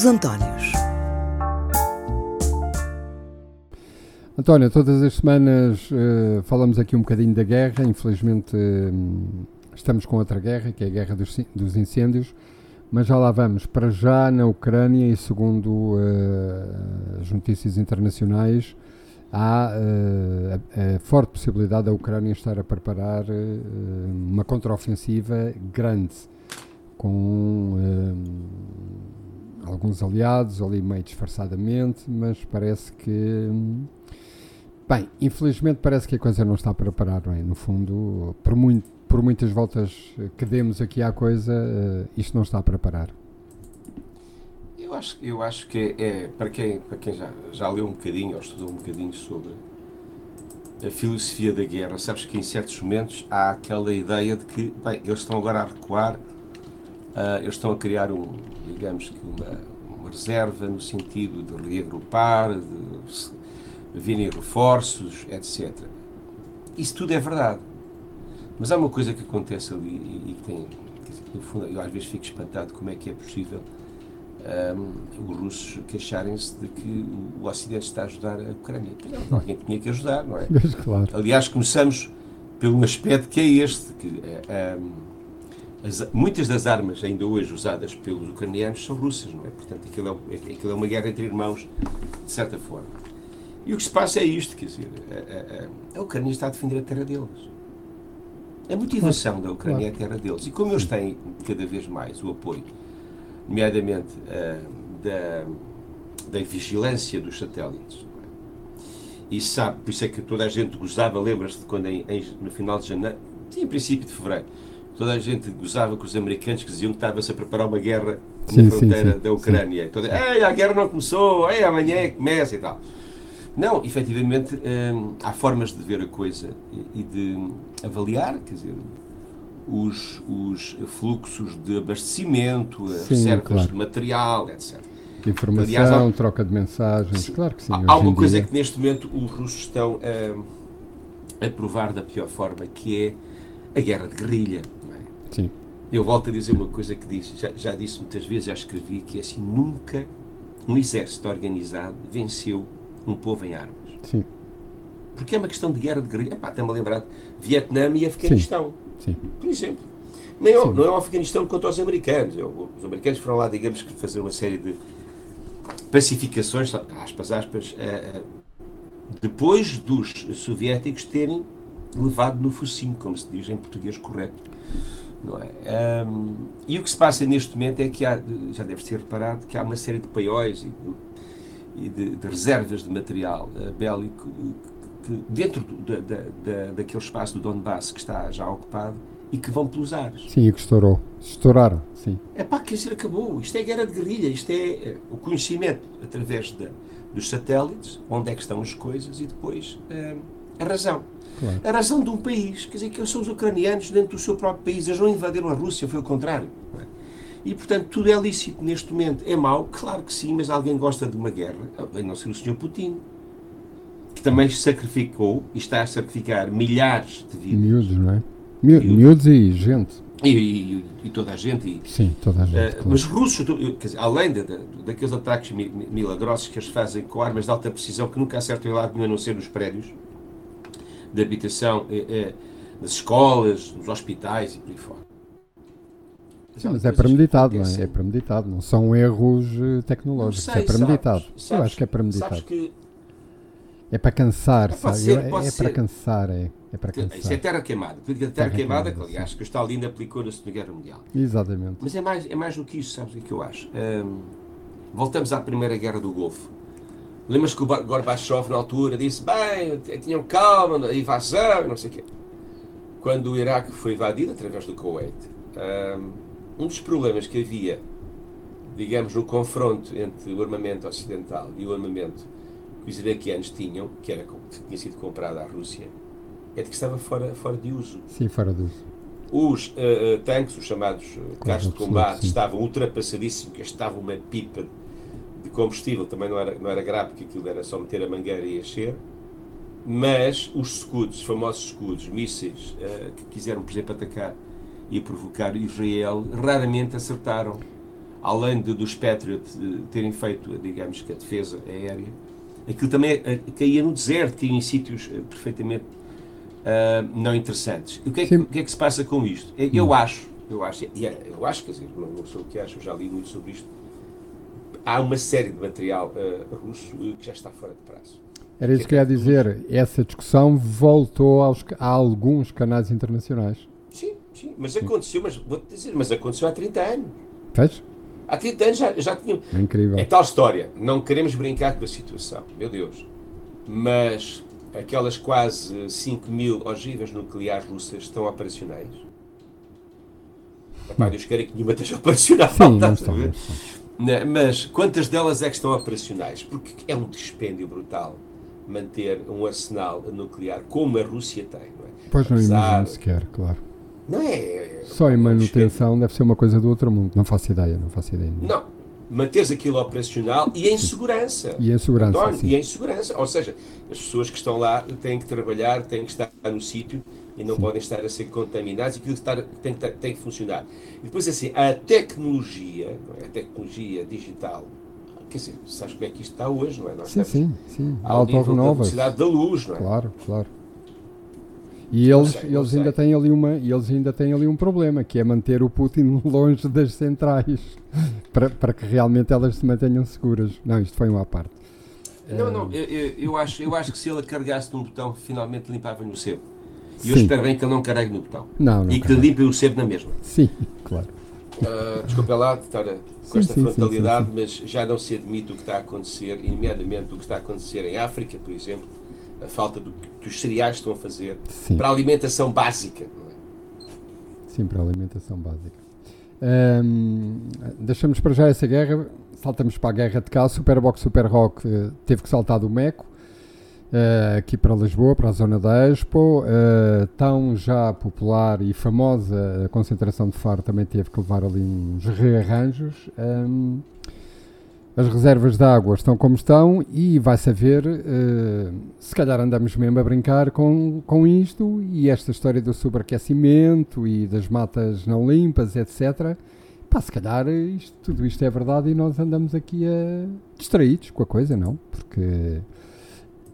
Os Antónios. António, todas as semanas uh, falamos aqui um bocadinho da guerra. Infelizmente, uh, estamos com outra guerra, que é a guerra dos, dos, incêndios. Mas já lá vamos. Para já, na Ucrânia, e segundo uh, as notícias internacionais, há a, a, forte possibilidade da Ucrânia estar a preparar uma contraofensiva grande, com alguns aliados ali meio disfarçadamente, mas parece que Bem, infelizmente parece que a coisa não está para parar, não é? No fundo, por, muito, por muitas voltas que demos aqui à coisa, uh, isto não está para parar. Eu acho, eu acho que é, é, para quem, para quem já, já leu um bocadinho ou estudou um bocadinho sobre a filosofia da guerra, sabes que em certos momentos há aquela ideia de que, bem, eles estão agora a recuar, uh, eles estão a criar um, digamos que uma, uma reserva no sentido de reagrupar, de virem reforços, etc. Isso tudo é verdade. Mas há uma coisa que acontece ali e, que tem, no fundo, eu às vezes fico espantado como é que é possível um, os russos queixarem-se de que o Ocidente está a ajudar a Ucrânia. Não, alguém tinha que ajudar, não é? Claro. Aliás, começamos pelo aspecto que é este, que um, as, muitas das armas ainda hoje usadas pelos ucranianos são russas, não é? Portanto, aquilo é, aquilo é uma guerra entre irmãos, de certa forma. E o que se passa é isto, quer dizer, a, a, a Ucrânia está a defender a terra deles. A motivação da Ucrânia é a terra deles. E como eles têm cada vez mais o apoio, nomeadamente uh, da, da vigilância dos satélites, é? e sabe, por isso é que toda a gente gozava, lembras-te de quando em, em, no final de janeiro, em princípio de fevereiro, toda a gente gozava com os americanos que diziam que estava-se a preparar uma guerra sim, na fronteira sim, sim, da Ucrânia. Toda, Ei, a guerra não começou, Ei, amanhã é começa e tal. Não, efetivamente hum, há formas de ver a coisa e, de avaliar, quer dizer, os, os fluxos de abastecimento, sim, reservas claro. de material, etc. Informação, Aliás, há, troca de mensagens, sim, claro que sim. Há uma coisa dia. que neste momento os russos estão a, a provar da pior forma, que é a guerra de guerrilha. Sim. Eu volto a dizer uma coisa que disse, já, já disse muitas vezes, já escrevi, que é assim, nunca um exército organizado venceu um povo em armas. Sim. Porque é uma questão de guerra de guerrilha. Está-me a lembrar de Vietnã e Afeganistão. Sim. Sim. Por exemplo. Nem, não é o Afeganistão contra os americanos. É os americanos foram lá, digamos, fazer uma série de pacificações, aspas, aspas, uh, depois dos soviéticos terem levado no focinho, como se diz em português correto. É? Um, e o que se passa neste momento é que há, já deve ser reparado, que há uma série de paióis e e de, de reservas de material uh, bélico que, dentro do, da, da, daquele espaço do Donbass que está já ocupado e que vão pelos ares. Sim, e que estourou. Estouraram, sim. É pá, quer dizer, acabou. Isto é guerra de guerrilha, isto é uh, o conhecimento através de, dos satélites, onde é que estão as coisas e depois uh, a razão. Claro. A razão de um país, quer dizer, que são os ucranianos dentro do seu próprio país, eles não invadiram a Rússia, foi o contrário. É? E, portanto, tudo é lícito neste momento. É mau? Claro que sim, mas alguém gosta de uma guerra. A não ser o Sr. Putin, que também sacrificou e está a sacrificar milhares de vidas. Miúdos, não é? Miúdos e gente. E, e, e, toda a gente. E, Sim, toda a gente. Uh, claro. Mas russos, dizer, além de, de, daqueles ataques milagrosos que eles fazem com armas de alta precisão que nunca acertam em lado nenhum a não ser nos prédios de habitação, eh, eh, nas escolas, nos hospitais e por aí fora. Sim, mas é premeditado, não é? É premeditado, não são erros eh, tecnológicos, sei, é premeditado. Sabes, sabes, Eu acho que é premeditado. Que... É para cansar, é sabe? Ser, é, é para cansar, é, é para cansar. Isso é terra queimada. Terra, terra queimada, que aliás, que o Stalin aplicou na Segunda Guerra Mundial. Exatamente. Mas é mais, é mais do que isso, sabes o que eu acho? Voltamos à Primeira Guerra do Golfo. Lembras que o Gorbachev, na altura, disse: bem, tinham calma, a invasão, não sei o quê. Quando o Iraque foi invadido através do Kuwait. Um, dos problemas que havia, digamos, no confronto entre o armamento ocidental e o armamento que os iraquianos tinham, que, era, que tinha sido comprado à Rússia, é de que estava fora, fora de uso. Sim, fora de uso. Os uh, tanques, os chamados carros de combate, sim. estavam ultrapassadíssimos, que estava uma pipa de combustível, também não era, não era grave, porque aquilo era só meter a mangueira e encher. Mas os escudos, os famosos escudos, mísseis, uh, que quiseram, por exemplo, atacar e provocar Israel, raramente acertaram além de, dos Patriot terem feito, digamos que a defesa aérea, aquilo também caía no deserto, tinha em sítios perfeitamente uh, não interessantes. O que, é que, o que, é que, se passa com isto? Eu hum. acho, eu acho, eu acho, quer dizer, não, sei o que acho, já li muito sobre isto. Há uma série de material uh, russo que já está fora de prazo. Era isso que eu ia dizer. Essa discussão voltou aos, a alguns canais internacionais. Sim, sim. Mas aconteceu, mas vou-te dizer, mas aconteceu há 30 anos. Fez? Há 30 anos já, já tinha. É incrível. É tal história. Não queremos brincar com a situação, meu Deus. Mas aquelas quase 5 mil ogivas nucleares russas estão operacionais? Epá, Deus queira que nenhuma esteja operacional. Sim, não estão, Mas quantas delas é que estão operacionais? Porque é um dispêndio brutal manter um arsenal nuclear como a Rússia tem. Não é? Pois não Apesar... imagino sequer, claro. Não é. Só em manutenção deve ser uma coisa do outro mundo. Não faço ideia, não faço ideia. Não, manteres aquilo operacional e em segurança. E em segurança. António, e em segurança. Ou seja, as pessoas que estão lá têm que trabalhar, têm que estar no sítio e não sim. podem estar a ser contaminados e aquilo estar, tem, que, tem que funcionar. E depois, assim, a tecnologia, é? a tecnologia digital, quer dizer, sabes como é que isto está hoje, não é? Nós sim, sim, sim. Auto da velocidade da luz, não é? Claro, claro. E eles, sei, eles ainda têm ali uma, eles ainda têm ali um problema, que é manter o Putin longe das centrais, para, para que realmente elas se mantenham seguras. Não, isto foi uma à parte. Não, não, eu, eu, acho, eu acho que se ele carregasse num botão, finalmente limpava-lhe o sebo. E eu espero bem que ele não carregue no botão. Não, não e que limpe o sebo na mesma. Sim, claro. Uh, desculpa lá de estar com sim, esta sim, frontalidade, sim, mas já não se admite o que está a acontecer, nomeadamente o que está a acontecer em África, por exemplo, a falta do que os cereais estão a fazer Sim. para a alimentação básica. É? Sim, para a alimentação básica. Um, deixamos para já essa guerra, saltamos para a guerra de cá. Superbox Super Rock uh, teve que saltar do Meco. Uh, aqui para Lisboa, para a zona da Expo, uh, tão já popular e famosa a concentração de Faro também teve que levar ali uns rearranjos. Um, as reservas de água estão como estão e vai saber uh, se calhar andamos mesmo a brincar com, com isto e esta história do sobreaquecimento e das matas não limpas, etc. Pá, se calhar isto, tudo isto é verdade e nós andamos aqui a distraídos com a coisa, não? Porque,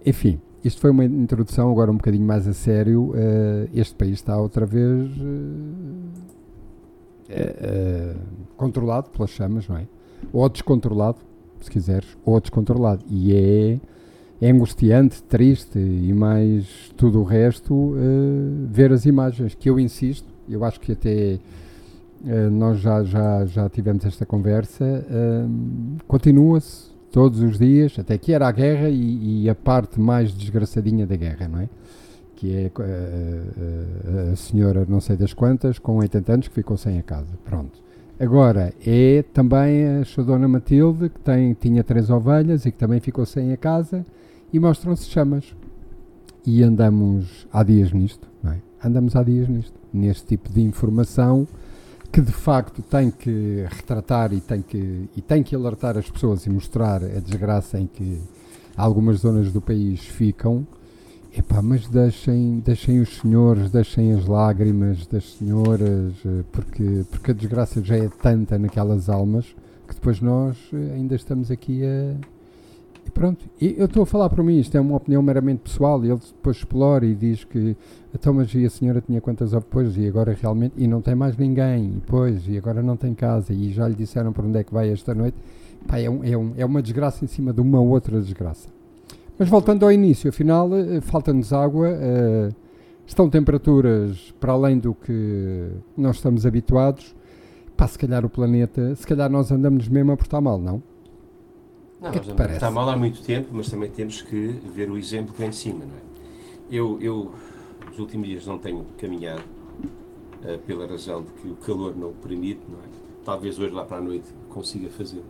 enfim, isto foi uma introdução, agora um bocadinho mais a sério. Uh, este país está outra vez uh, controlado pelas chamas, não é? ou descontrolado, se quiseres, ou descontrolado. E é, é angustiante, triste e mais tudo o resto uh, ver as imagens, que eu insisto, eu acho que até uh, nós já, já, já tivemos esta conversa, uh, continua-se todos os dias, até que era a guerra e, e, a parte mais desgraçadinha da guerra, não é? Que é a senhora não sei das quantas, com 80 anos, que ficou sem a casa. Pronto. Agora, é também a Dona Matilde, que tem, tinha três ovelhas e que também ficou sem a casa, e mostram-se chamas. E andamos há dias nisto, não é? Andamos há dias nisto, neste tipo de informação que de facto tem que retratar e tem que, e tem que alertar as pessoas e mostrar a desgraça em que algumas zonas do país ficam Epá, mas deixem, deixem os senhores, deixem as lágrimas das senhoras, eh, porque, porque a desgraça já é tanta naquelas almas que depois nós eh, ainda estamos aqui a. Pronto, eu estou a falar para mim, isto é uma opinião meramente pessoal, e ele depois explora e diz que então, mas e a senhora tinha quantas depois e agora realmente, e não tem mais ninguém, e pois, e agora não tem casa, e já lhe disseram para onde é que vai esta noite. Pá, é, um, é, um, é uma desgraça em cima de uma outra desgraça. Mas voltando ao início, afinal, eh, falta-nos água, uh, estão temperaturas para além do que nós estamos habituados. Pá, se calhar o planeta, se calhar nós andamos mesmo a portar mal, não? Não, que é andamos a portar mal há muito tempo, mas também temos que ver o exemplo cá em cima, não é? Eu, eu nos últimos dias não tenho caminhado uh, pela razão de que o calor não o permite, não é? Talvez hoje lá para a noite consiga fazer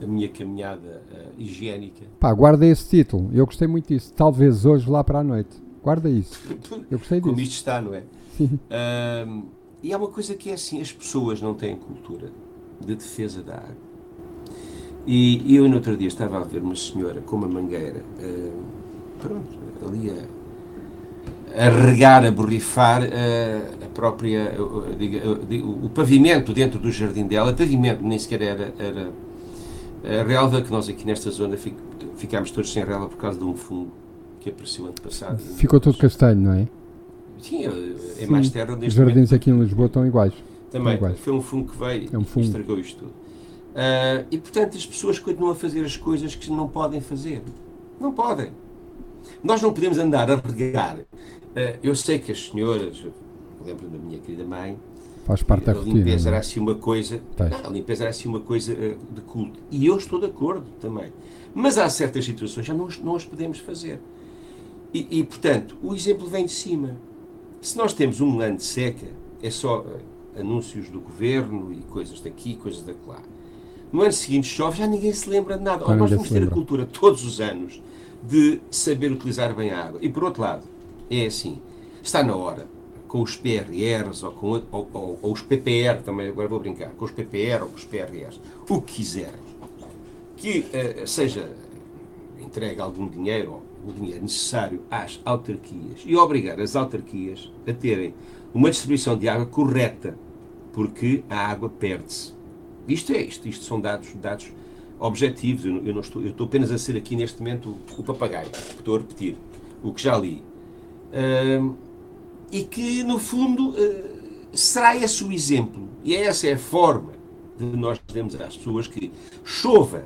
a minha caminhada uh, higiênica. Pá, guarda esse título, eu gostei muito disso. Talvez hoje lá para a noite. Guarda isso. Eu gostei disso. Como isto está, não é? Sim. Uh, e há uma coisa que é assim: as pessoas não têm cultura de defesa da água. E eu, no outro dia, estava a ver uma senhora com uma mangueira, uh, pronto, ali a, a regar, a borrifar, uh, própria, o, o, pavimento dentro do jardim dela, pavimento nem sequer era, era a relva, que nós aqui nesta zona ficámos todos sem relva por causa de um fungo que apareceu ano passado. Ficou todo castanho, não é? Sim, é mais terra Os jardins momento. aqui em Lisboa estão iguais. Também, iguais. foi um fungo que veio é um fungo. e estragou isto tudo. Uh, e portanto as pessoas continuam a fazer as coisas que não podem fazer. Não podem. Nós não podemos andar a regar. Uh, eu sei que as senhoras, lembro da minha querida mãe, Faz parte da a rotina. limpeza era assim uma coisa. Não, a limpeza era assim uma coisa uh, de culto. E eu estou de acordo também. Mas há certas situações que já não, não as podemos fazer. E, e, portanto, o exemplo vem de cima. Se nós temos um ano de seca, é só anúncios do governo e coisas daqui, coisas daquela. No ano seguinte chove, já ninguém se lembra de nada. nós vamos ter a cultura todos os anos de saber utilizar bem a água. E por outro lado, é assim, está na hora, com os PRRs ou, com, ou, ou, ou os PPR, também agora vou brincar, com os PPR ou com os PRRs, o que quiserem, que uh, seja entregue algum dinheiro, ou o dinheiro necessário às autarquias e obrigar as autarquias a terem uma distribuição de água correta, porque a água perde-se. Isto é isto, isto são dados, dados objetivos. Eu, eu, não estou, eu estou apenas a ser aqui neste momento o, papagaio, estou a repetir o que já li. Uh, e que, no fundo, uh, será esse o exemplo. E essa é a forma de nós dizermos às pessoas que chova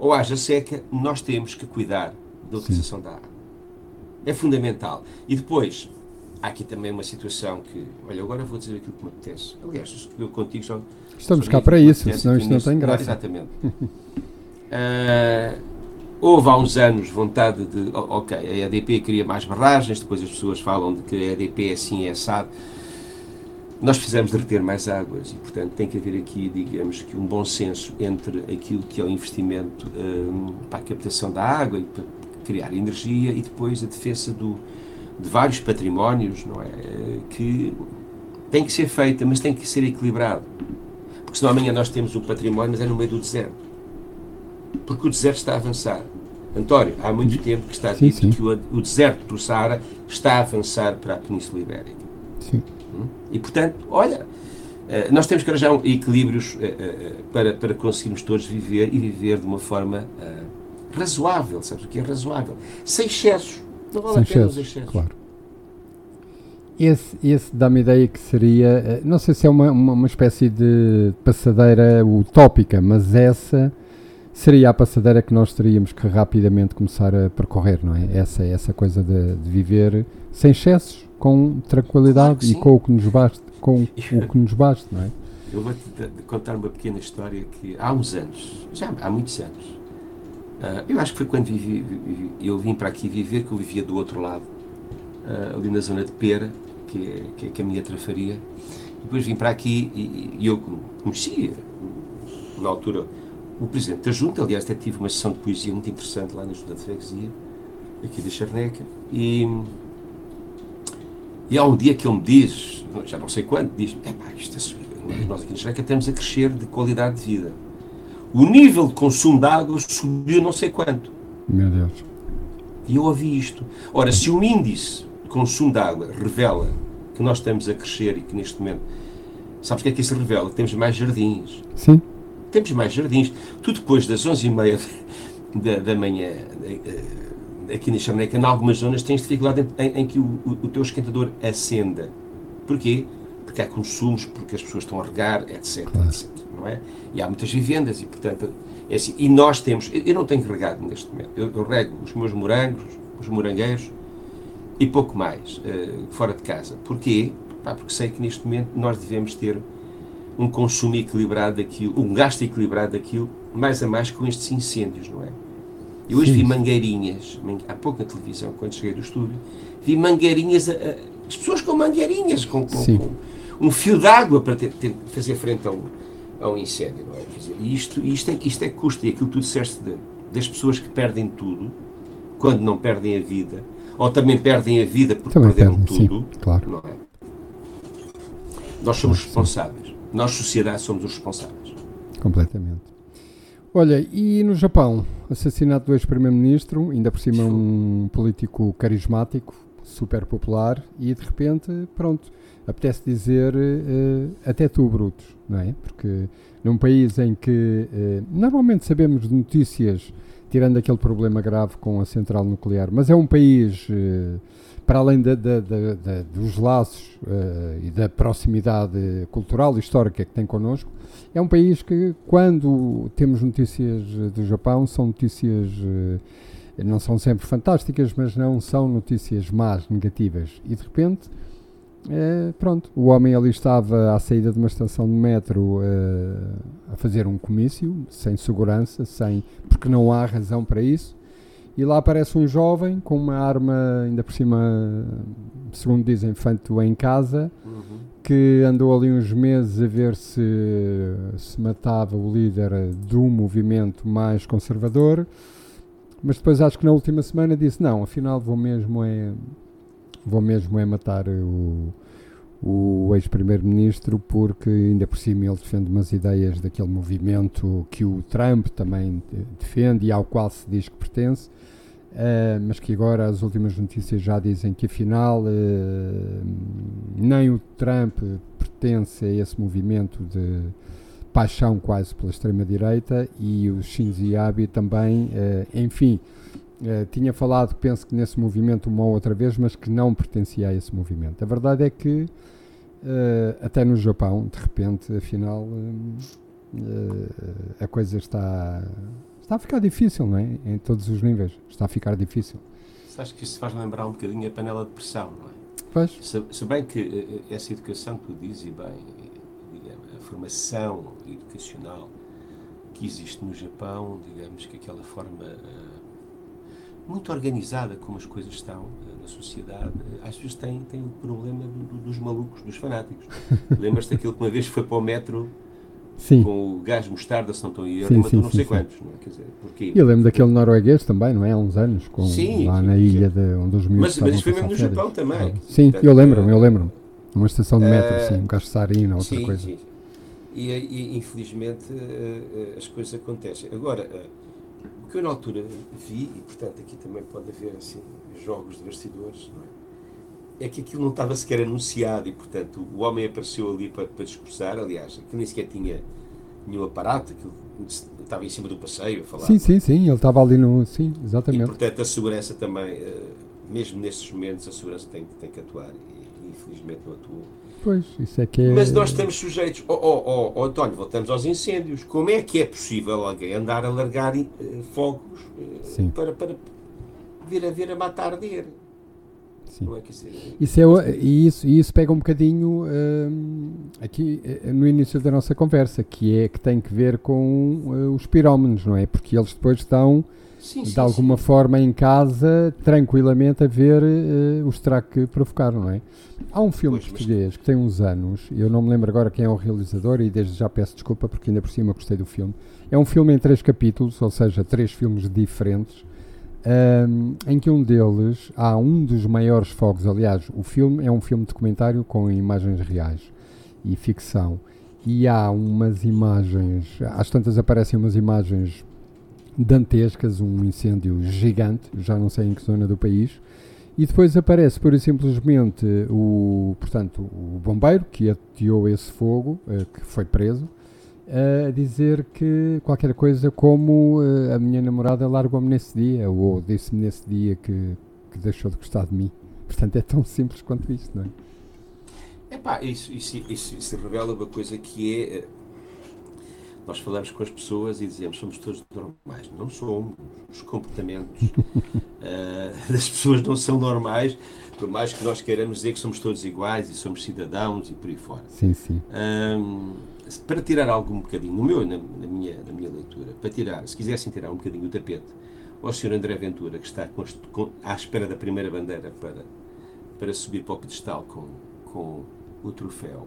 ou haja seca, nós temos que cuidar da utilização Sim. da água. É fundamental. E depois, há aqui também uma situação que, olha, agora vou dizer aquilo que me apetece. Aliás, eu contigo só. Estamos cá para isso, senão isto não tem graça. exatamente. uh, houve há uns anos vontade de. Ok, a EDP queria mais barragens, depois as pessoas falam de que a EDP é assim, é assado. Nós precisamos de reter mais águas e, portanto, tem que haver aqui, digamos que, um bom senso entre aquilo que é o investimento um, para a captação da água e para criar energia e depois a defesa do, de vários patrimónios, não é? Que tem que ser feita, mas tem que ser equilibrado. Porque senão amanhã nós temos o património, mas é no meio do deserto. Porque o deserto está a avançar. António, há muito tempo que está dito sim, sim. que o, o, deserto do Saara está a avançar para a Península Ibérica. Sim. Hum? E, portanto, olha, eh, nós temos que arranjar equilíbrios eh, eh, para, para conseguirmos todos viver e viver de uma forma razoável, sabes o que é razoável? Sem excessos. Não vale Sem a pena excessos, os excessos. Claro. Esse, esse dá-me a ideia que seria, não sei se é uma, uma, uma espécie de passadeira utópica, mas essa seria a passadeira que nós teríamos que rapidamente começar a percorrer, não é? Essa, essa coisa de, de viver sem excessos, com tranquilidade claro e com o que nos basta, com o que nos basta, não é? Eu vou-te contar uma pequena história que há uns anos, já há muitos anos, uh, eu acho que foi quando vivi, eu vim para aqui viver, que eu vivia do outro lado, uh, ali na zona de Pera, que é, que é, que é a minha trafaria. Depois vim para aqui e, e eu conhecia, na altura, o presidente da Junta, aliás, até tive uma sessão de poesia muito interessante lá na Junta de Freguesia, aqui da Charneca, e, e há um dia que ele me diz, já não sei quando, diz: é pá, isto é subida. Nós aqui na Charneca estamos a crescer de qualidade de vida. O nível de consumo de água subiu não sei quanto. Meu Deus. E eu ouvi isto. Ora, se o índice consumo de água revela que nós estamos a crescer e que neste momento. Sabes o que é que isso revela? Temos mais jardins. Sim temos mais jardins. Tu depois das 11h30 da, da manhã, eh, aqui na Charneca, em algumas zonas tens dificuldade em, em, em que o, o, teu esquentador acenda. Porquê? Porque há consumos, porque as pessoas estão a regar, etc, claro. etc não é? E há muitas vivendas e, portanto, é assim. E nós temos, eu não tenho regado neste momento, eu, eu rego os meus morangos, os morangueiros e pouco mais, uh, fora de casa. Porquê? Pá, porque sei que neste momento nós devemos ter um consumo equilibrado daquilo, um gasto equilibrado daquilo, mais a mais com estes incêndios, não é? Eu hoje Sim. vi mangueirinhas, há pouco na televisão, quando cheguei do estúdio, vi mangueirinhas, a, a, as pessoas com mangueirinhas, com, com, com um fio d'água para ter, ter, fazer frente a um, a um incêndio, não é? E isto, isto, é, isto é custo, e aquilo que tu disseste de, das pessoas que perdem tudo, quando não perdem a vida, ou também perdem a vida porque também perderam perdem, tudo, sim, claro. é? Nós somos responsáveis nós, sociedade, somos os responsáveis. Completamente. Olha, e no Japão, assassinato do ex-primeiro-ministro, ainda por cima um político carismático, super popular e de repente, pronto, apetece dizer uh, até tu, Brutos, não é? Porque num país em que uh, normalmente sabemos de notícias, tirando aquele problema grave com a central nuclear, mas é um país, uh, para além dos laços e da proximidade cultural e histórica que tem connosco, é um país que, quando temos notícias do Japão, são notícias não são sempre fantásticas, mas não são notícias más, negativas. E de repente é, pronto, o homem ali estava à saída de uma estação de metro uh, a fazer um comício, sem segurança, sem, porque não há razão para isso. E lá aparece um jovem com uma arma, ainda por cima, segundo dizem, feito em casa, uhum. que andou ali uns meses a ver se se matava o líder do movimento mais conservador. Mas depois acho que na última semana disse: Não, afinal vou mesmo é vou mesmo é matar o, o ex-primeiro-ministro porque ainda por cima ele defende umas ideias daquele movimento que o Trump também defende e ao qual se diz que pertence, uh, mas que agora as últimas notícias já dizem que afinal uh, nem o Trump pertence a esse movimento de paixão quase pela extrema-direita e o Shinzo Abe também, uh, enfim, Uh, tinha falado, penso que nesse movimento uma ou outra vez, mas que não pertencia a esse movimento. A verdade é que, uh, até no Japão, de repente, afinal, uh, a coisa está, está a ficar difícil, não é? Em todos os níveis. Está a ficar difícil. Acho que isso faz lembrar um bocadinho a panela de pressão, não é? Pois. Se, se bem que essa educação que tu dizes, e bem, digamos, a formação educacional que existe no Japão, digamos que aquela forma muito organizada como as coisas estão uh, na sociedade, uh, às vezes tem, tem o problema do, do, dos malucos, dos fanáticos. Lembras-te daquilo que uma vez foi para o metro sim. com o gás mostarda, se não estou erro, matou não sei sim, quantos. Não é? Quer dizer, porquê? Eu lembro daquele norueguês também, não é? Há uns anos, com, sim, lá na ilha de, onde os miúdos Mas, mas isso foi mesmo no Japão também. Sim, Portanto, eu lembro-me, eu lembro-me. Uma estação de metro, uh, sim, um gás sarina, outra coisa. Sim. E, e infelizmente as coisas acontecem. Agora, que eu na altura vi, e portanto aqui também pode haver assim, jogos de bastidores, é? é que aquilo não estava sequer anunciado e portanto o homem apareceu ali para, para discursar, aliás, aquilo nem sequer tinha nenhum aparato, aquilo estava em cima do passeio a falar. Sim, sim, sim, ele estava ali no. Sim, exatamente. E portanto a segurança também, eh, mesmo nesses momentos, a segurança tem, tem que atuar e infelizmente não atuou. Pois, isso é que é... Mas nós estamos sujeitos. Oh, oh, oh, António, voltamos aos incêndios. Como é que é possível alguém andar a largar uh, fogos uh, para, para vir a, vir a matar arder? Sim. Não é que isso, isso é, e isso, isso pega um bocadinho uh, aqui uh, no início da nossa conversa, que é que tem que ver com os pirómenos, não é? Porque eles depois estão sim, de sim, alguma sim. forma em casa, tranquilamente, a ver uh, o estrago que provocaram, não é? Há um filme pois, português mas... que tem uns anos, eu não me lembro agora quem é o realizador e desde já peço desculpa porque ainda por cima gostei do filme. É um filme em três capítulos, ou seja, três filmes diferentes, um, em que um deles há um dos maiores fogos. Aliás, o filme é um filme documentário com imagens reais e ficção. E há umas imagens, às tantas aparecem umas imagens dantescas, um incêndio gigante, já não sei em que zona do país, e depois aparece pura e simplesmente o, portanto, o bombeiro que ateou esse fogo, uh, que foi preso, a dizer que qualquer coisa como uh, a minha namorada largou-me nesse dia, ou disse-me nesse dia que, que deixou de gostar de mim. Portanto, é tão simples quanto isto, não é? Epá, isso, isso, isso, isso revela uma coisa que é nós falamos com as pessoas e dizemos somos todos normais. Não somos. Os comportamentos uh, das pessoas não são normais, por mais que nós queiramos dizer que somos todos iguais e somos cidadãos e por aí fora. Sim, sim. Um, para tirar algo um bocadinho, no meu, na, na, minha, na minha leitura, para tirar, se quisessem tirar um bocadinho o tapete ao Sr. André Ventura, que está com, com, à espera da primeira bandeira para, para subir para o pedestal com, com o troféu,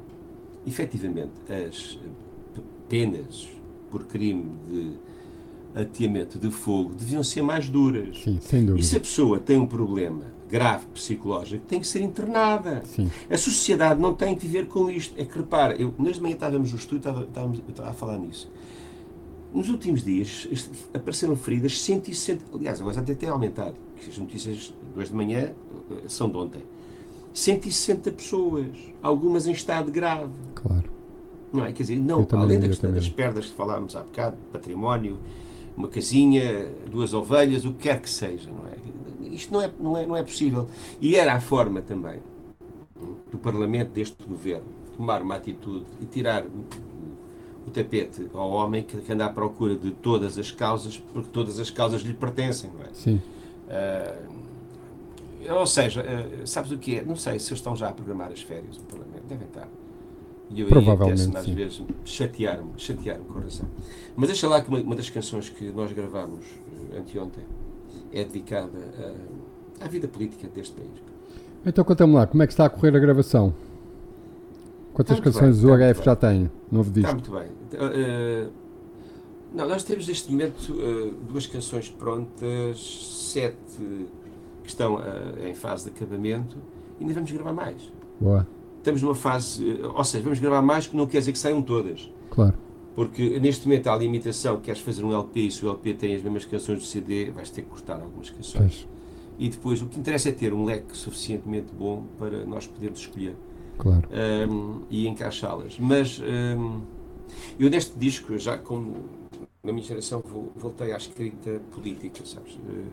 efetivamente, as penas por crime de ateamento de fogo deviam ser mais duras. Sim, sem dúvida. E se a pessoa tem um problema grave psicológico, tem que ser internada. Sim. A sociedade não tem que viver com isto. É que repara, eu, nós de manhã estávamos no estúdio, estávamos, eu estava a falar nisso. Nos últimos dias apareceram feridas 160, aliás, agora até tem aumentado, que as notícias duas de manhã eh, são de ontem. 160 pessoas, algumas em estado grave. Claro. Não é? Quer dizer, não, além da questão das também. perdas que falámos há bocado, património, uma casinha, duas ovelhas, o que quer que seja, não é? Isto não é, não é, não é possível. E era a forma também do Parlamento, deste governo, tomar uma atitude e tirar o, tapete ao homem que, anda à procura de todas as causas, porque todas as causas lhe pertencem, não é? Sim. Ah, ou seja, ah, sabes o que é? Não sei se eles estão já a programar as férias no Parlamento. Devem estar. E eu Provavelmente, às sim. vezes chatear-me, chatear-me com coração. Mas deixa lá que uma, uma das canções que nós gravámos eh, anteontem é dedicada à, à vida política deste país. Então conta-me lá, como é que está a correr a gravação? Quantas Está canções bem, o está HF já tem? Novo Está disco? muito bem. Ah, não, nós temos neste momento ah, duas canções prontas, sete que estão ah, em fase de acabamento e ainda vamos gravar mais. Boa, Estamos numa fase, eh, ou seja, vamos gravar mais que não quer dizer que saiam todas. claro. Porque neste momento há a limitação, queres fazer um LP e se o LP tem as mesmas canções do CD, vais ter que cortar algumas canções. Pois, E depois o que interessa é ter um leque suficientemente bom para nós podermos escolher claro. um, e encaixá-las. Mas um, eu neste disco, já como na minha geração, voltei à escrita política, sabes? Eh,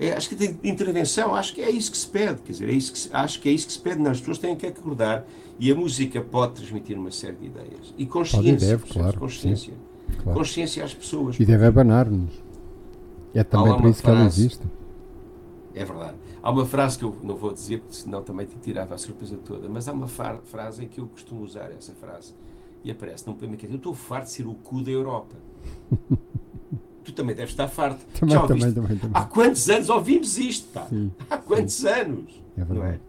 É, a escrita de intervenção, acho que é isso que se pede, quer dizer, é isso que acho que é isso que se pede, não, as pessoas têm que acordar e a música pode transmitir uma série de ideias. E consciência, deve, claro, consciência. claro. Consciência às pessoas. E deve abanar-nos. É também por isso que ela frase. existe. É verdade. Há uma frase que eu não vou dizer, porque senão também te tirava a surpresa toda, mas há uma frase em que eu costumo usar essa frase e aparece num poema que é: Eu estou farto de ser o cu da Europa. tu também deves estar farto. Também, Já também, também, também. Há quantos anos ouvimos isto? Pá? Sim, Há quantos anos? é não é? verdade.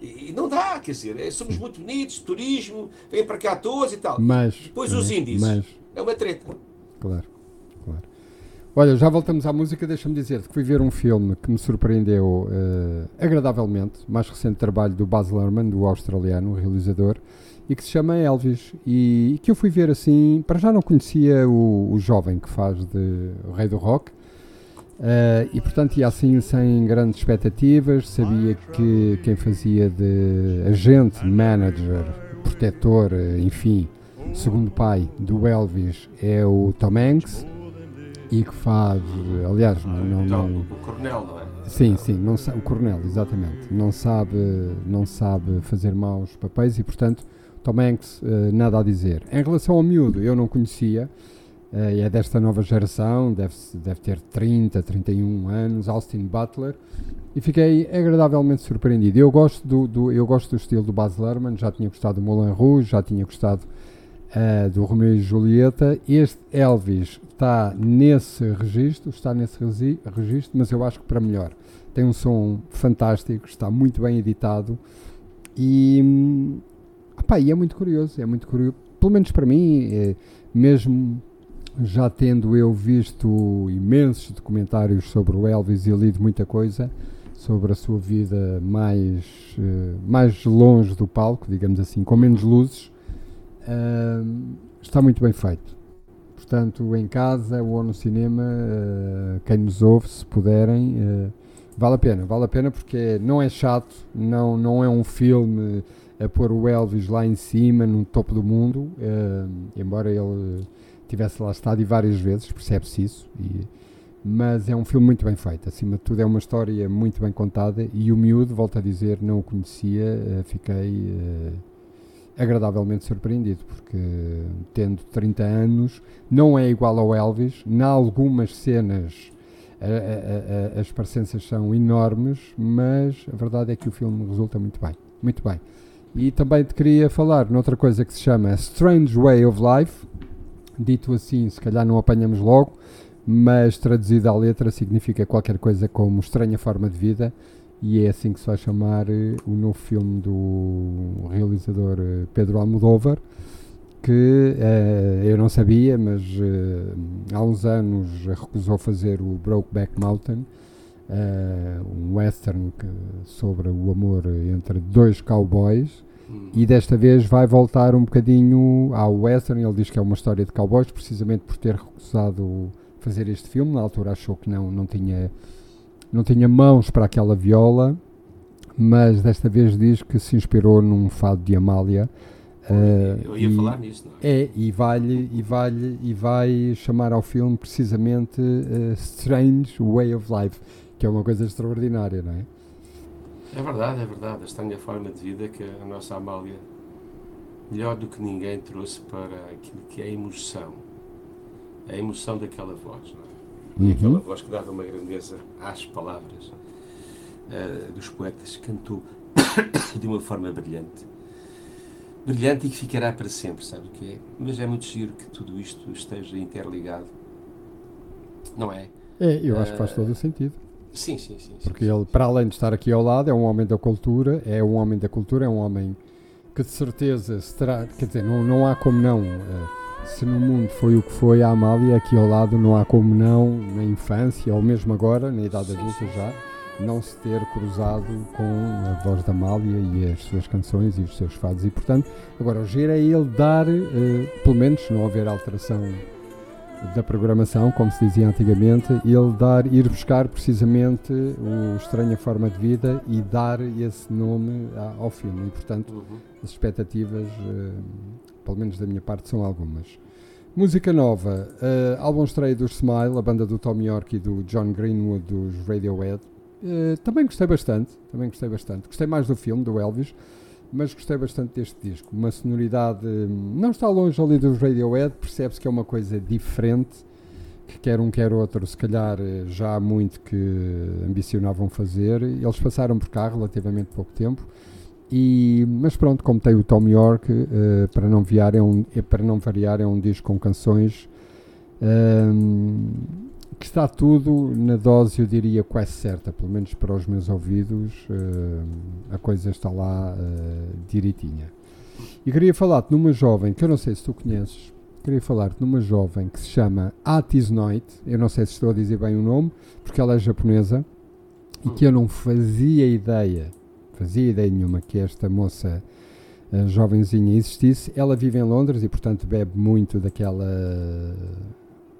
E, e não dá, quer dizer, é, somos muito bonitos, turismo, vêm para cá todos e tal. Mas. Depois os é, índices. Mas, É uma treta. claro, claro. Olha, já voltamos à música. Deixa-me dizer-te que fui ver um filme que me surpreendeu eh, agradavelmente. Mais recente trabalho do Baz Luhrmann, do australiano, o realizador, e que se chama Elvis. E, que eu fui ver assim. Para já não conhecia o, o jovem que faz de o Rei do Rock. Eh, e portanto ia assim sem grandes expectativas, sabia que quem fazia de agente, manager, protetor, eh, enfim, segundo pai do Elvis é o Tom Hanks e que faz, aliás, não, não, Então, não- o coronel, não é? sim, sim, não o coronel, exatamente, não sabe, não sabe fazer maus papéis e portanto Tom Hanks eh, nada a dizer. Em relação ao miúdo, eu não conhecia, eh, é desta nova geração, deve, deve ter 30, 31 anos, Austin Butler, e fiquei agradavelmente surpreendido. Eu gosto do, do- eu gosto do estilo do Baz Luhrmann, já tinha gostado do Moulin Rouge, já tinha gostado eh, do Romeo e Julieta. Este Elvis está nesse registro, está nesse registro, mas eu acho que para melhor. Tem um som fantástico, está muito bem editado e, hum, opá, e é muito curioso, é muito curioso, pelo menos para mim, eh, mesmo já tendo eu visto imensos documentários sobre o Elvis e lido muita coisa sobre a sua vida mais, eh, mais longe do palco, digamos assim, com menos luzes, Ahm, está muito bem feito. Portanto, em casa ou no cinema, eh, quem nos ouve, se puderem, eh, vale a pena. Vale a pena porque não é chato, não, não é um filme a pôr o Elvis lá em cima, no topo do mundo, eh, embora ele tivesse lá estado e várias vezes, percebe-se isso. e- mas é um filme muito bem feito. Acima de tudo, é uma história muito bem contada. E o miúdo, volto a dizer, não o conhecia, eh, fiquei eh, agradavelmente surpreendido, porque tendo 30 anos, não é igual ao Elvis. Em algumas cenas a- a- a- as parecenças são enormes, mas a verdade é que o filme resulta muito bem. Muito bem. E também te queria falar noutra coisa que se chama Strange Way of Life. Dito assim, se calhar não apanhamos logo, mas traduzido à letra significa qualquer coisa como estranha forma de vida. E é assim que se vai chamar eh, o novo filme do realizador eh, Pedro Almodóvar, que eh, eu não sabia, mas eh, há uns anos recusou fazer o Brokeback Mountain, eh, um western sobre o amor entre dois cowboys, Hum. e desta vez vai voltar um bocadinho ao western. Ele diz que é uma história de cowboys, precisamente por ter recusado fazer este filme. Na altura achou que não, não tinha não tinha mãos para aquela viola, mas desta vez diz que se inspirou num fado de Amália. Uh, Eu ia falar nisso, não é? É, e vai-lhe e vai, e vai chamar ao filme precisamente uh, Strange Way of Life, que é uma coisa extraordinária, não é? É verdade, é verdade. A estranha forma de vida que a nossa Amália, melhor do que ninguém, trouxe para aquilo que é a emoção. A emoção daquela voz, não é? Uhum. Aquela voz que dava uma grandeza às palavras uh, dos poetas, cantou de uma forma brilhante. Brilhante e que ficará para sempre, sabe o que é? Mas é muito giro que tudo isto esteja interligado. Não é? É, eu acho que faz todo o sentido. Sim, sim, sim. Porque sim, ele, sim, para além de estar aqui ao lado, é um homem da cultura, é um homem da cultura, é um homem que de certeza se terá, quer dizer, não, não há como não. Uh, se no mundo foi o que foi a Amália, aqui ao lado não há como não, na infância ou mesmo agora, na idade adulta já, não se ter cruzado com a voz da Amália e as suas canções e os seus fados. E portanto, agora o giro é ele dar, eh, pelo menos se não houver alteração da programação, como se dizia antigamente, ele dar, ir buscar precisamente o Estranha Forma de Vida e dar esse nome ao filme. E portanto, uhum. as expectativas. Eh, pelo menos da minha parte, são algumas. Música nova, uh, álbum estreia dos Smile, a banda do Tom York e do John Greenwood dos Radiohead. Uh, também gostei bastante, também gostei bastante. Gostei mais do filme, do Elvis, mas gostei bastante deste disco. Uma sonoridade, não está longe ali dos Radiohead, percebe-se que é uma coisa diferente, que quer um quer outro, se calhar eh, já há muito que ambicionavam fazer. Eles passaram por cá relativamente pouco tempo e, mas pronto, como tem o Tom York, uh, para, não viar, é um, é, para não variar, é um disco com canções um, que está tudo na dose, eu diria, quase certa, pelo menos para os meus ouvidos, uh, a coisa está lá uh, direitinha. E queria falar-te numa jovem, que eu não sei se tu conheces, queria falar-te numa jovem que se chama Atis Noit, eu não sei se estou a dizer bem o nome, porque ela é japonesa, e que eu não fazia ideia fazia ideia nenhuma que esta moça uh, jovenzinha existisse. Ela vive em Londres e, portanto, bebe muito daquela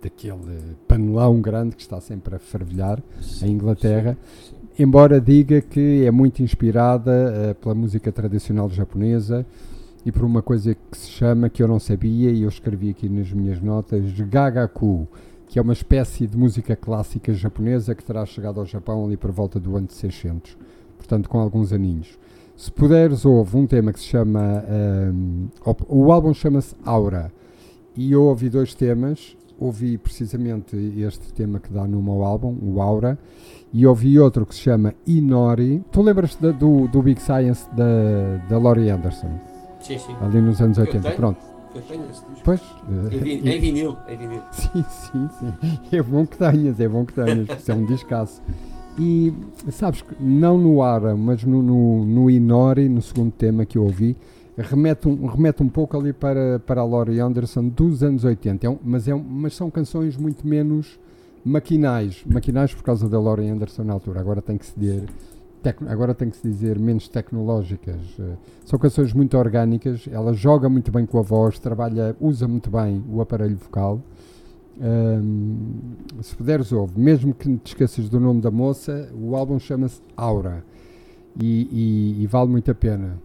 daquele panelão grande que está sempre a fervilhar sim, em Inglaterra. Sim, sim. Embora diga que é muito inspirada uh, pela música tradicional japonesa e por uma coisa que se chama, que eu não sabia e eu escrevi aqui nas minhas notas, Gagaku, que é uma espécie de música clássica japonesa que terá chegado ao Japão ali por volta do ano de 600 portanto com alguns aninhos. Se puderes, houve um tema que se chama. Um, o álbum chama-se Aura. E eu ouvi dois temas. Ouvi precisamente este tema que dá no meu álbum, o Aura. E ouvi outro que se chama Inori. Tu lembras do, do Big Science da, da Laurie Anderson? Sim, sim. Ali nos anos 80. Pronto. Eu tenho esse disco. Pois. Em, vin, em vinil, vinil. Sim, sim, sim. É bom que tenhas, é bom que tenhas. Isso é um descasso. E sabes, não no Ara, mas no, no, no, Inori, no segundo tema que eu ouvi, remete um, remete um pouco ali para, para a Laurie Anderson dos anos 80. É um, mas, é um, mas são canções muito menos maquinais. Maquinais por causa da Laurie Anderson na altura. Agora tem que se dizer, agora tem que se dizer menos tecnológicas. Uh, são canções muito orgânicas. Ela joga muito bem com a voz, trabalha, usa muito bem o aparelho vocal. Um, se puderes, ouve. Mesmo que te esqueças do nome da moça, o álbum chama-se Aura e, e, e, vale muito a pena.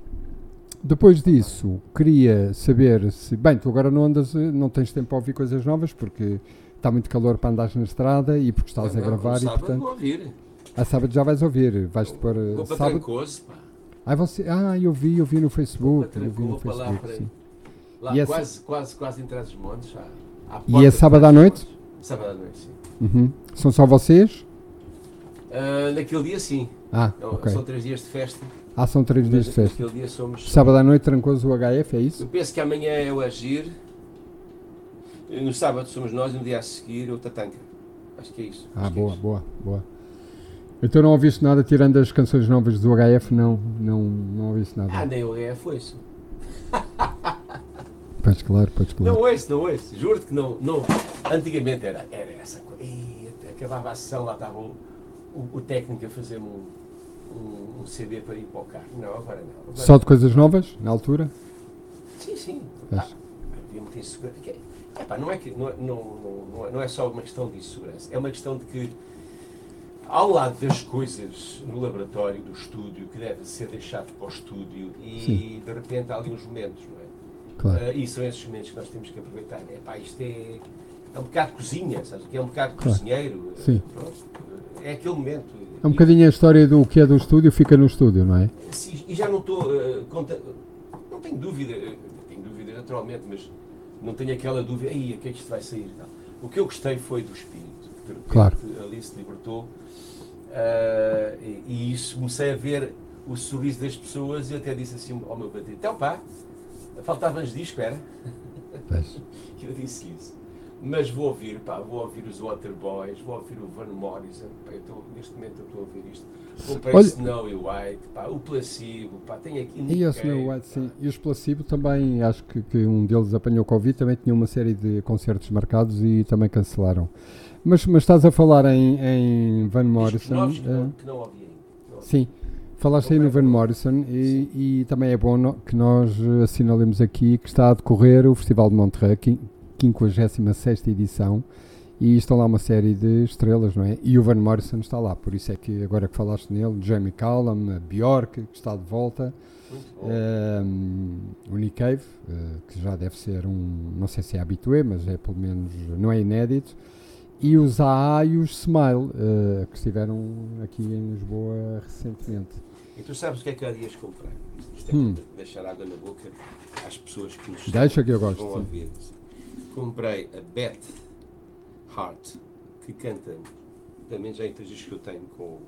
Depois disso, queria saber se. Bem, tu agora não andas, não tens tempo para ouvir coisas novas porque está muito calor para andares na estrada e porque estás não, a gravar. Não, e, portanto, vou ouvir. A sábado já vais ouvir. Vais-te pôr. Vou para sábado. Trancoso, pá. Ah, você, ah, eu vi, eu vi no Facebook. Eu vi no Facebook, lá, sim. Lá, e quase, essa... quase, quase em trás dos montes. E é sábado à noite? Sábado à noite, sim. Uhum. São só vocês? Uh, naquele dia, sim. Ah, okay. São três dias de festa. São três dias de festa. Dia somos. Sábado à noite trancoso o HF, é isso? Eu penso que amanhã é o Agir. No sábado somos nós e no dia a seguir o Tatanka. Acho que é isso. Ah, Acho boa, é isso. boa, boa. Então não ouviste nada tirando as canções novas do HF? Não, não, não ouviste nada. Ah, nem o HF foi isso. Pois claro, pois claro. Não ouço, não ouço. Juro-te que não, não. Antigamente era, era essa coisa. acabava a sessão, lá estava o, o, o técnico a fazer-me um, um, CD para ir para o carro. Não, agora não. Agora Só de coisas novas, na altura? Sim, sim. Ah, muita insegurança. Epá, não, é que, não, não, não, é só uma questão de insegurança, é uma questão de que ao lado das coisas no laboratório, do estúdio, que deve ser deixado para o estúdio, e Sim. de repente há ali uns momentos, não é? Claro. Uh, e são esses momentos que nós temos que aproveitar. É pá, isto é, é um bocado cozinha, sabes? Que é um bocado claro. cozinheiro. Sim. Pronto, é aquele momento. É um bocadinho a história do que é do estúdio, fica no estúdio, não é? Sim, e já não estou. Uh, conta... Não tenho dúvida, tenho dúvida naturalmente, mas não tenho aquela dúvida, aí, a que é que isto vai sair? Não. O que eu gostei foi do espírito, que de repente claro. ali se libertou. Uh, e, e, isso comecei a ver o sorriso das pessoas e até disse assim ao meu padrinho, então pá, faltava-nos disco, era? que eu disse isso. Mas vou ouvir, pá, vou ouvir os Waterboys, vou ouvir o Van Morrison, pá, eu tô, neste momento eu estou a ouvir isto. Comprei Olha... Snow e White, pá, o Placebo, pá, tem aqui E o Snow White, sim. E os Placebo também, acho que, que um deles apanhou Covid, também tinha uma série de concertos marcados e também cancelaram. Mas, mas estás a falar em, em Van Morrison. Novos que, não, eh, que não ouvi ainda. Sim. Falaste aí no Van Morrison e, e, também é bom no, que nós assinalemos aqui que está a decorrer o Festival de Monterrey, 56 edição, e estão lá uma série de estrelas, não é? E o Van Morrison está lá, por isso é que agora que falaste nele, Jamie Callum, Bjork, que está de volta, um, o Nick Cave, uh, que já deve ser um, não sei se é habitué, mas é pelo menos, não é inédito, e os AA e os Smile, uh, que estiveram aqui em Lisboa recentemente. E tu sabes o que é que há dias comprei? Isto é hum. deixar água na boca às pessoas que nos Deixa que eu gosto. Vão ouvir. Comprei a Beth Hart, que canta também já entre os que eu tenho com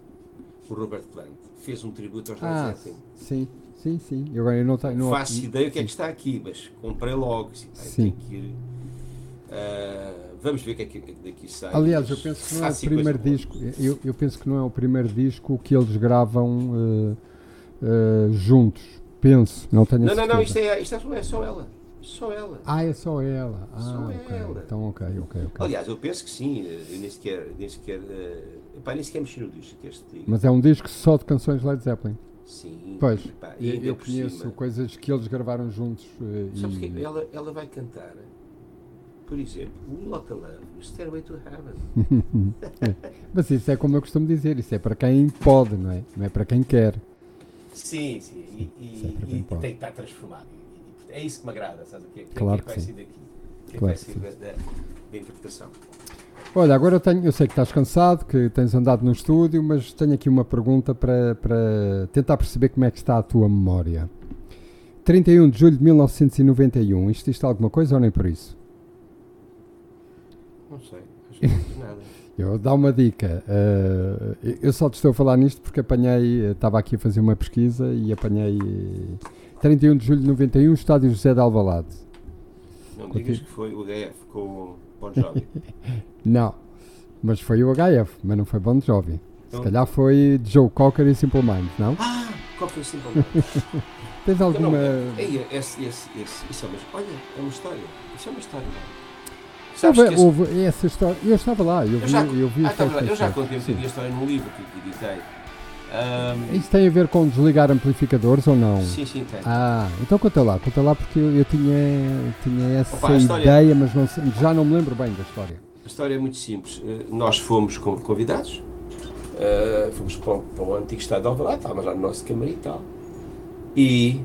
o Robert Plant. Fez um tributo aos ah, Led. Sim, sim, sim. Eu, eu não, tenho, não faço ideia o que é que está aqui, mas comprei logo. Sim. Que ir, uh, Vamos ver o que é que daqui sai. Aliás, eu penso que não é o primeiro disco. Eu, eu, penso que não é o primeiro disco que eles gravam uh, uh, juntos. Penso, não tenho Não, não, não, isto é, isto é só ela. Só ela. Ah, é só ela. Ah, só okay. ela. Então, ok, ok, ok. Aliás, eu penso que sim. Eu nem sequer, nem sequer, uh, pá, nem sequer mexi no disco. Este, Mas é um disco só de canções Led Zeppelin. Sim. Pois, pá, eu, eu conheço cima. coisas que eles gravaram juntos. Uh, Sabes e... que ela, ela vai cantar por exemplo, o Loca Love, o Stairway to Heaven. Mas isso é como eu costumo dizer, isso é para quem pode, não é? Não é para quem quer. Sim, sim, e, e, é e tem que estar transformado. É isso que me agrada, sabe? Que, que, claro que, que vai ser daqui, que claro vai ser da, da, da interpretação. Olha, agora eu, tenho, eu sei que estás cansado, que tens andado no estúdio, mas tenho aqui uma pergunta para, para tentar perceber como é que está a tua memória. 31 de julho de 1991, isto diz alguma coisa ou nem por isso? Não sei, acho que não nada. Eu vou dar uma dica. Uh, eu só te estou a falar nisto porque apanhei, estava aqui a fazer uma pesquisa e apanhei 31 de julho de 91, estádio José de Alvalade. Não Continu digas que foi o HF com o Bon Jovi. não, mas foi o HF, mas não foi Bon Jovi. Então, Se calhar foi Joe Cocker e Simple Minds, não? Ah, Cocker e Simple Minds. Tens alguma... Não, não, ei, esse, esse, esse, isso é uma, olha, é uma história. Isso é uma história, não Houve, esse... houve, essa história. Eu estava lá, eu, eu já, vi, eu vi ah, lá, Eu já contei um a história num livro que editei. Um... Isso tem a ver com desligar amplificadores ou não? Sim, sim, tem. Ah, então conta lá, conta lá porque eu, eu tinha, tinha essa Opa, história... ideia, mas não, já não me lembro bem da história. A história é muito simples. Eh, nós fomos convidados, uh, fomos para, para o antigo estado de Alvalade, estávamos lá no nosso camarim e tal. E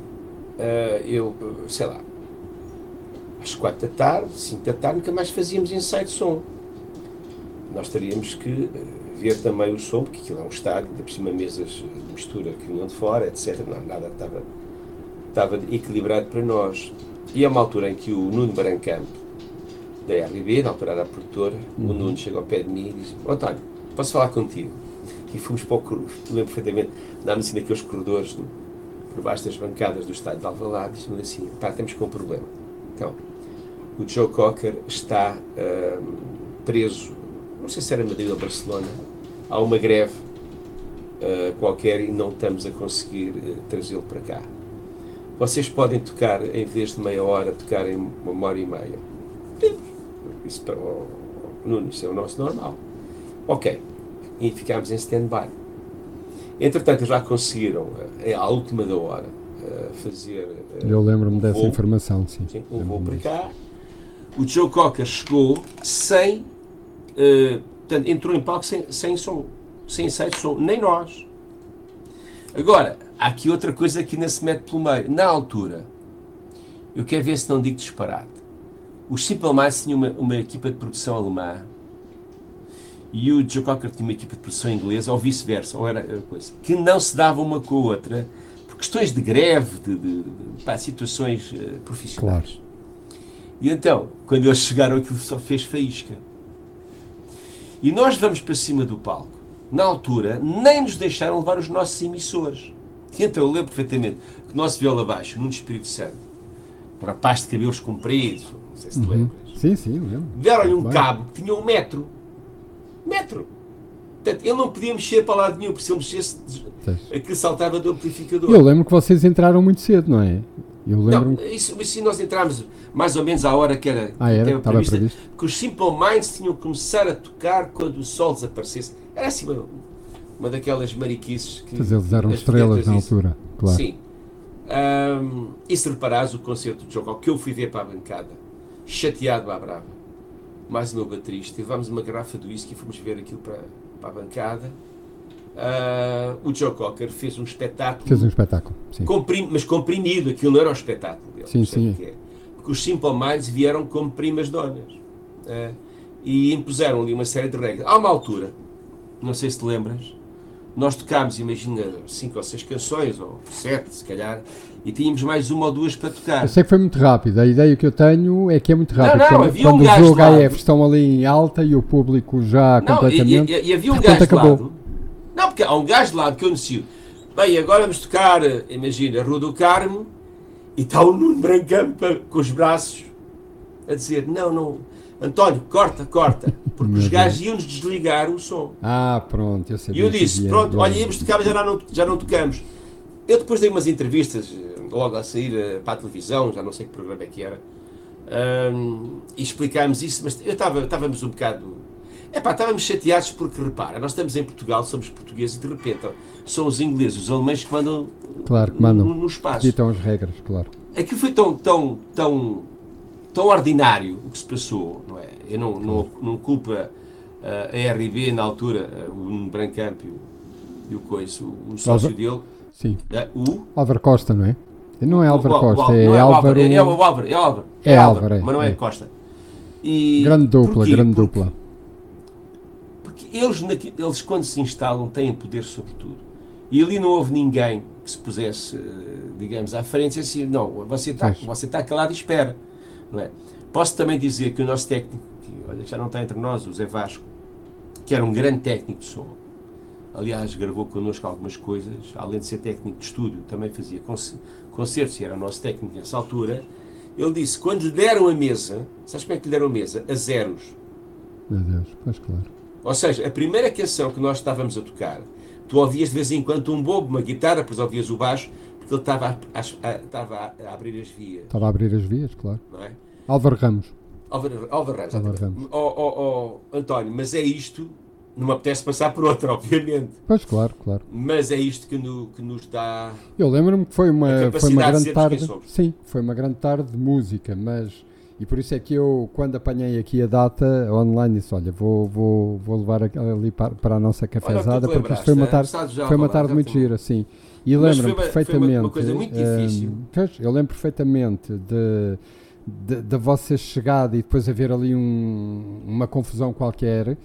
uh, eu, sei lá, às quatro da tarde, cinco da tarde, nunca mais fazíamos ensaio de som. Nós teríamos que ver também o som, porque aquilo é um estádio, ainda por cima mesas de mistura que vinham de fora, etc. Não, nada estava, estava equilibrado para nós. E é uma altura em que o Nuno Barancampo, da RBB, na altura era produtor, uhum. o Nuno chega ao pé de mim e diz: António, posso falar contigo? E fomos para o corredor, lembro perfeitamente, andámos assim naqueles corredores, por baixo das bancadas do estádio de Alvalade, e disse-me assim: pá, temos com um problema. Então, o Joe Cocker está uh, preso, não sei se era Madrid ou Barcelona, há uma greve uh, qualquer e não estamos a conseguir uh, trazê-lo para cá. Vocês podem tocar, em vez de meia hora, tocar em uma hora e meia. Isso para o Nuno, isso é o nosso normal. Ok. E ficámos em stand-by. Entretanto, já conseguiram, à última da hora, fazer. Eu lembro-me dessa voo, informação, sim. sim um voo para cá o Joe Cocker chegou sem. Uh, portanto, entrou em palco sem, sem som. sem ensaios de som, nem nós. Agora, há aqui outra coisa que ainda se mete pelo meio. Na altura, eu quero ver se não digo disparate. Os Simple Minds tinham uma, uma equipa de produção alemã e o Joe Cocker tinha uma equipa de produção inglesa, ou vice-versa, ou era coisa, que não se davam uma com a outra por questões de greve, de, de, de pá, situações uh, profissionais. Claro. E então, quando eles chegaram, aquilo só fez faísca. E nós vamos para cima do palco. Na altura, nem nos deixaram levar os nossos emissores. E então, eu lembro perfeitamente que o nosso viola baixo, num Espírito Santo, para paz de cabelos compridos, não sei se te uhum. lembras. Sim, sim, lembro. Deram-lhe um cabo que tinha um metro. Metro. Portanto, ele não podia mexer para lado nenhum, porque se ele mexesse, aquilo saltava do amplificador. Eu lembro que vocês entraram muito cedo, não é? Eu lembro. Não, isso, isso nós entramos mais ou menos à hora que era, ah, era? Estava prevista, previsto. que os Simple Minds tinham que começar a tocar quando o sol desaparecesse. Era assim uma, uma daquelas mariquices que. Mas eles eram estrelas na altura, claro. Sim. Um, e se reparares o concerto de Jogo que eu fui ver para a bancada, chateado à brava, mais meu baterista, levámos uma garrafa do whisky e fomos ver aquilo para, para a bancada Uh, o Joe Cocker fez um espetáculo. Fez um espetáculo. Comprim, mas comprimido, aquilo não era o espetáculo dele. Sim, sim. É. Porque os Simple Minds vieram como primas donas uh, e impuseram ali uma série de regras. Há uma altura, não sei se te lembras, nós tocámos, imagina, cinco ou seis canções, ou sete, se calhar, e tínhamos mais uma ou duas para tocar. Eu sei que foi muito rápido. A ideia que eu tenho é que é muito rápido. Não, não, quando, havia quando um gajo os HF estão ali em alta e o público já não, completamente. E, e, e havia um gajo acabou. Lado, não, porque há um gajo lado que eu anuncio. Bem, agora vamos tocar, imagina, Rua do Carmo, e está o Nuno Brancampa com os braços a dizer: Não, não, António, corta, corta. Porque os gajos iam-nos desligar o som. Ah, pronto, eu sabia. E eu disse: Pronto, olha, íamos tocar, mas já não, já não tocamos. Eu depois dei umas entrevistas, logo a sair eh, para a televisão, já não sei que programa é que era, um, e explicámos isso, mas eu estava, estávamos um bocado é pá, estávamos chateados porque, repara, nós estamos em Portugal, somos portugueses e de repente são os ingleses, os alemães que mandam, claro, que mandam. No, no espaço. Ditam as regras, claro. Aquilo foi tão, tão, tão, tão ordinário o que se passou, não é? Eu não, não, não culpo a, a RB na altura, o Brancamp e o, o Coiso, o sócio dele. Sim. É, o Álvaro Costa, não é? Não é Álvaro o, Costa, o, é, é Álvaro. É, o Álvaro, é Álvaro. É, Álvaro, mas não é, é. Costa. E grande dupla, porquê? grande dupla eles, eles, quando se instalam, têm poder sobre tudo. E ali não houve ninguém que se pusesse, eh, digamos, à frente e assim, não, você está você tá calado e espera. Não é? Posso também dizer que o nosso técnico, que olha, já não está entre nós, o Zé Vasco, que era um grande técnico de som, aliás, gravou connosco algumas coisas, além de ser técnico de estúdio, também fazia concertos e era o nosso técnico nessa altura. Ele disse: quando lhe deram a mesa, sabes como é que lhe deram a mesa? A zeros. Meu Deus, pois claro. Ou seja, a primeira canção que nós estávamos a tocar, tu ouvias de vez em quando um bobo, uma guitarra, depois ouvias o baixo, porque ele estava a, a, a, estava a abrir as vias. Estava a abrir as vias, claro. Não é? Álvaro Ramos. Álvaro, Álvaro Ramos. Álvaro Ramos. Oh, oh, oh, António, mas é isto, não me apetece passar por outra, obviamente. Pois, claro, claro. Mas é isto que, no, que nos dá. Eu lembro-me que foi uma, foi uma grande tarde. Sim, foi uma grande tarde de música, mas e por isso é que eu, quando apanhei aqui a data online, disse: Olha, vou, vou, vou levar ali para, para a nossa cafezada, porque isto foi uma tarde, foi uma tarde muito gira, sim. E lembro-me perfeitamente. Foi uma, coisa muito difícil. Um, eu lembro perfeitamente de, da vossa chegada e depois haver ali um, uma confusão qualquer.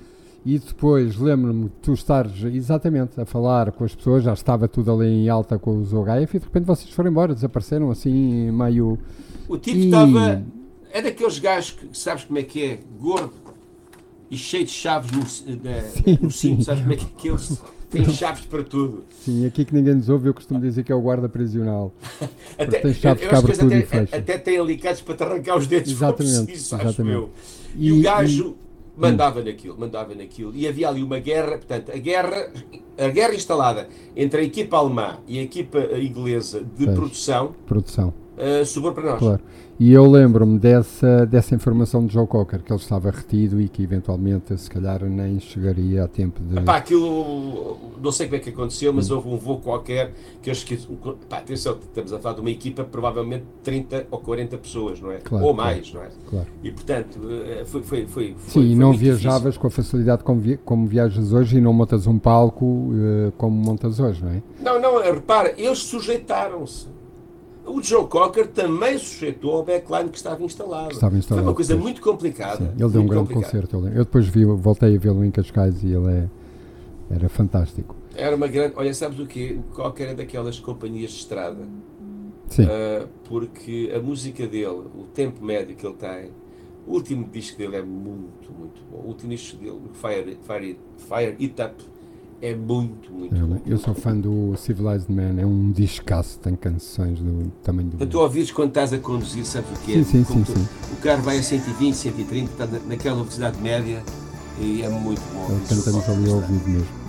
E depois lembro-me de tu estares exatamente a falar com as pessoas, já estava tudo ali em alta com os OHF e de repente vocês foram embora, desapareceram assim meio. O tipo e... é daqueles gajos que sabes como é que é? Gordo e cheio de chaves no, sim, no cinto, sabes como é que é aqueles têm chaves para tudo. Sim, aqui que ninguém nos ouve, eu costumo dizer que é o guarda prisional. até, tem chaves que abre tudo até, e fecha. Até tem alicates para te arrancar os dedos exatamente, preciso, exatamente. E, e, o gajo e, mandava hum. naquilo, mandava naquilo. E havia ali uma guerra, portanto, a guerra, a guerra instalada entre a equipa alemã e a equipa inglesa de produção. Produção uh, sobrou para nós. Claro. E eu lembro-me dessa, dessa informação de Joe Cocker, que ele estava retido e que eventualmente, se calhar, nem chegaria a tempo de. Epá, aquilo, não sei como é que aconteceu, mas hum. houve um voo qualquer que eu esqueci. Pá, atenção, estamos a falar de uma equipa provavelmente 30 ou 40 pessoas, não é? Claro, ou mais, claro, não é? Claro. E portanto, eh, foi. foi, foi, foi Sim, e não viajavas difícil. com a facilidade como, vi, como viajas hoje e não montas um palco uh, como montas hoje, não é? Não, não, repara, eles sujeitaram-se o Joe Cocker também sujeitou ao backline que estava instalado. Estava instalado Foi uma coisa muito complicada. Sim, ele deu um grande complicado. concerto. Eu, eu depois vi, voltei a vê-lo em Cascais e ele é, era fantástico. Era uma grande. Olha, sabes o quê? O Cocker é daquelas companhias de estrada. Sim. Uh, porque a música dele, o tempo médio que ele tem, o último disco dele é muito, muito bom. O último disco dele, Fire, Fire, Fire It Up, é muito, muito, é, muito Eu sou fã do Civilized Man, é um discaço, tem canções do tamanho do. Então, tu ouvires quando estás a conduzir, sabes o que é? Sim, sim, sim, tu, sim, O carro vai a 120, 130, está naquela velocidade média e é muito bom. Ele canta-nos ali ao ouvido mesmo.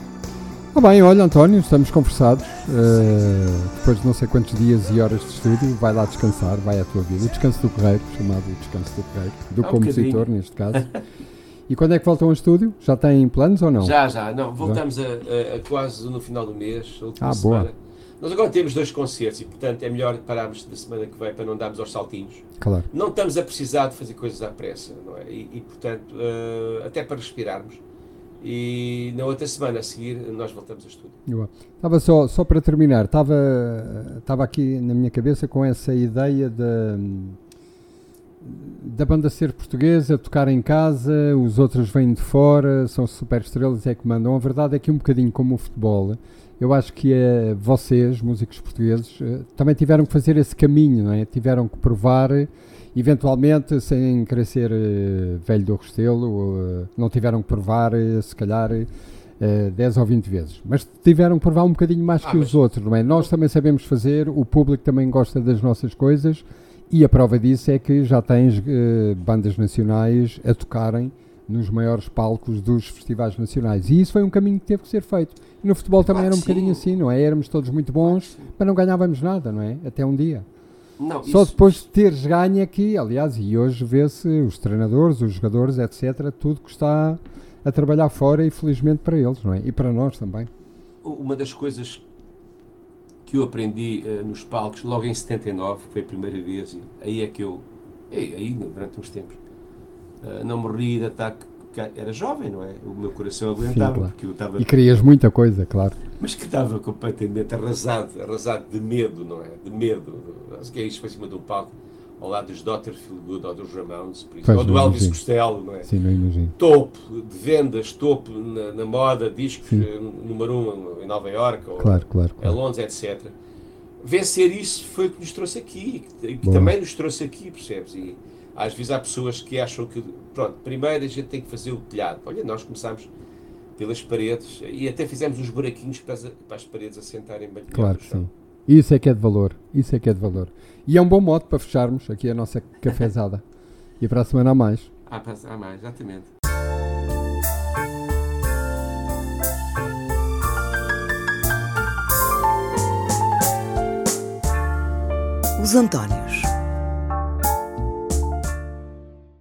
Ah bem, olha António, estamos conversados. Uh, depois de não sei quantos dias e horas de estúdio, vai lá descansar, vai à tua vida. O descanso do correio, chamado descanso do correio, do ah, compositor um neste caso. E quando é que voltam ao estúdio? Já têm planos ou não? Já, já. Não, voltamos a, a, a, quase no final do mês. ah, semana. boa. Nós agora temos dois concertos e, portanto, é melhor pararmos da semana que vem para não darmos aos saltinhos. Claro. Não estamos a precisar de fazer coisas à pressa, não é? E, e portanto, uh, até para respirarmos. E na outra semana a seguir nós voltamos ao estúdio. Estava só, só para terminar, estava, estava aqui na minha cabeça com essa ideia de da banda ser portuguesa, tocar em casa, os outros vêm de fora, são super estrelas é que mandam. A verdade é que um bocadinho como o futebol, eu acho que é, vocês, músicos portugueses, eh, também tiveram que fazer esse caminho, não é? Tiveram que provar, eventualmente, sem querer ser uh, velho do Restelo, não tiveram que provar, se calhar, uh, 10 ou 20 vezes. Mas tiveram que provar um bocadinho mais ah, que os outros, não é? Nós também sabemos fazer, o público também gosta das nossas coisas e a prova disso é que já tens uh, bandas nacionais a tocarem nos maiores palcos dos festivais nacionais. E isso foi um caminho que teve que ser feito. E no futebol também claro era um bocadinho assim, não é? Éramos todos muito bons, claro mas não ganhávamos nada, não é? Até um dia. Não, Só isso... depois de teres ganho aqui, aliás, e hoje vê-se os treinadores, os jogadores, etc., tudo que está a trabalhar fora e felizmente para eles, não é? E para nós também. Uma das coisas que eu aprendi uh, nos palcos logo em 79, foi a primeira vez, aí é que eu, aí, aí durante uns tempos, uh, não morri de ataque, era jovem, não é? O meu coração aguentava, Sim, claro. porque eu estava... E querias muita coisa, claro. Mas que estava completamente arrasado, arrasado de medo, não é? De medo. Acho que é isto para cima de um palco ao lado dos Dr. Feelgood ou dos Ramones, por exemplo, ou do Elvis. Costello, não é? Sim, não imagino. Topo de vendas, topo na, na moda, discos Sim. Eh, número um em Nova Iorque, ou claro, claro, claro. Londres, etc. Vencer isso foi o que nos trouxe aqui, e que também nos trouxe aqui, percebes? E às vezes há pessoas que acham que, pronto, primeiro a gente tem que fazer o telhado. Olha, nós começámos pelas paredes e até fizemos uns buraquinhos para as, para as paredes assentarem bem. Claro que sim. Isso é que é de valor. Isso é que é de valor. E é um bom modo para fecharmos aqui a nossa cafezada. e para a semana a mais. Ah, para a mais, exatamente. Os Antónios.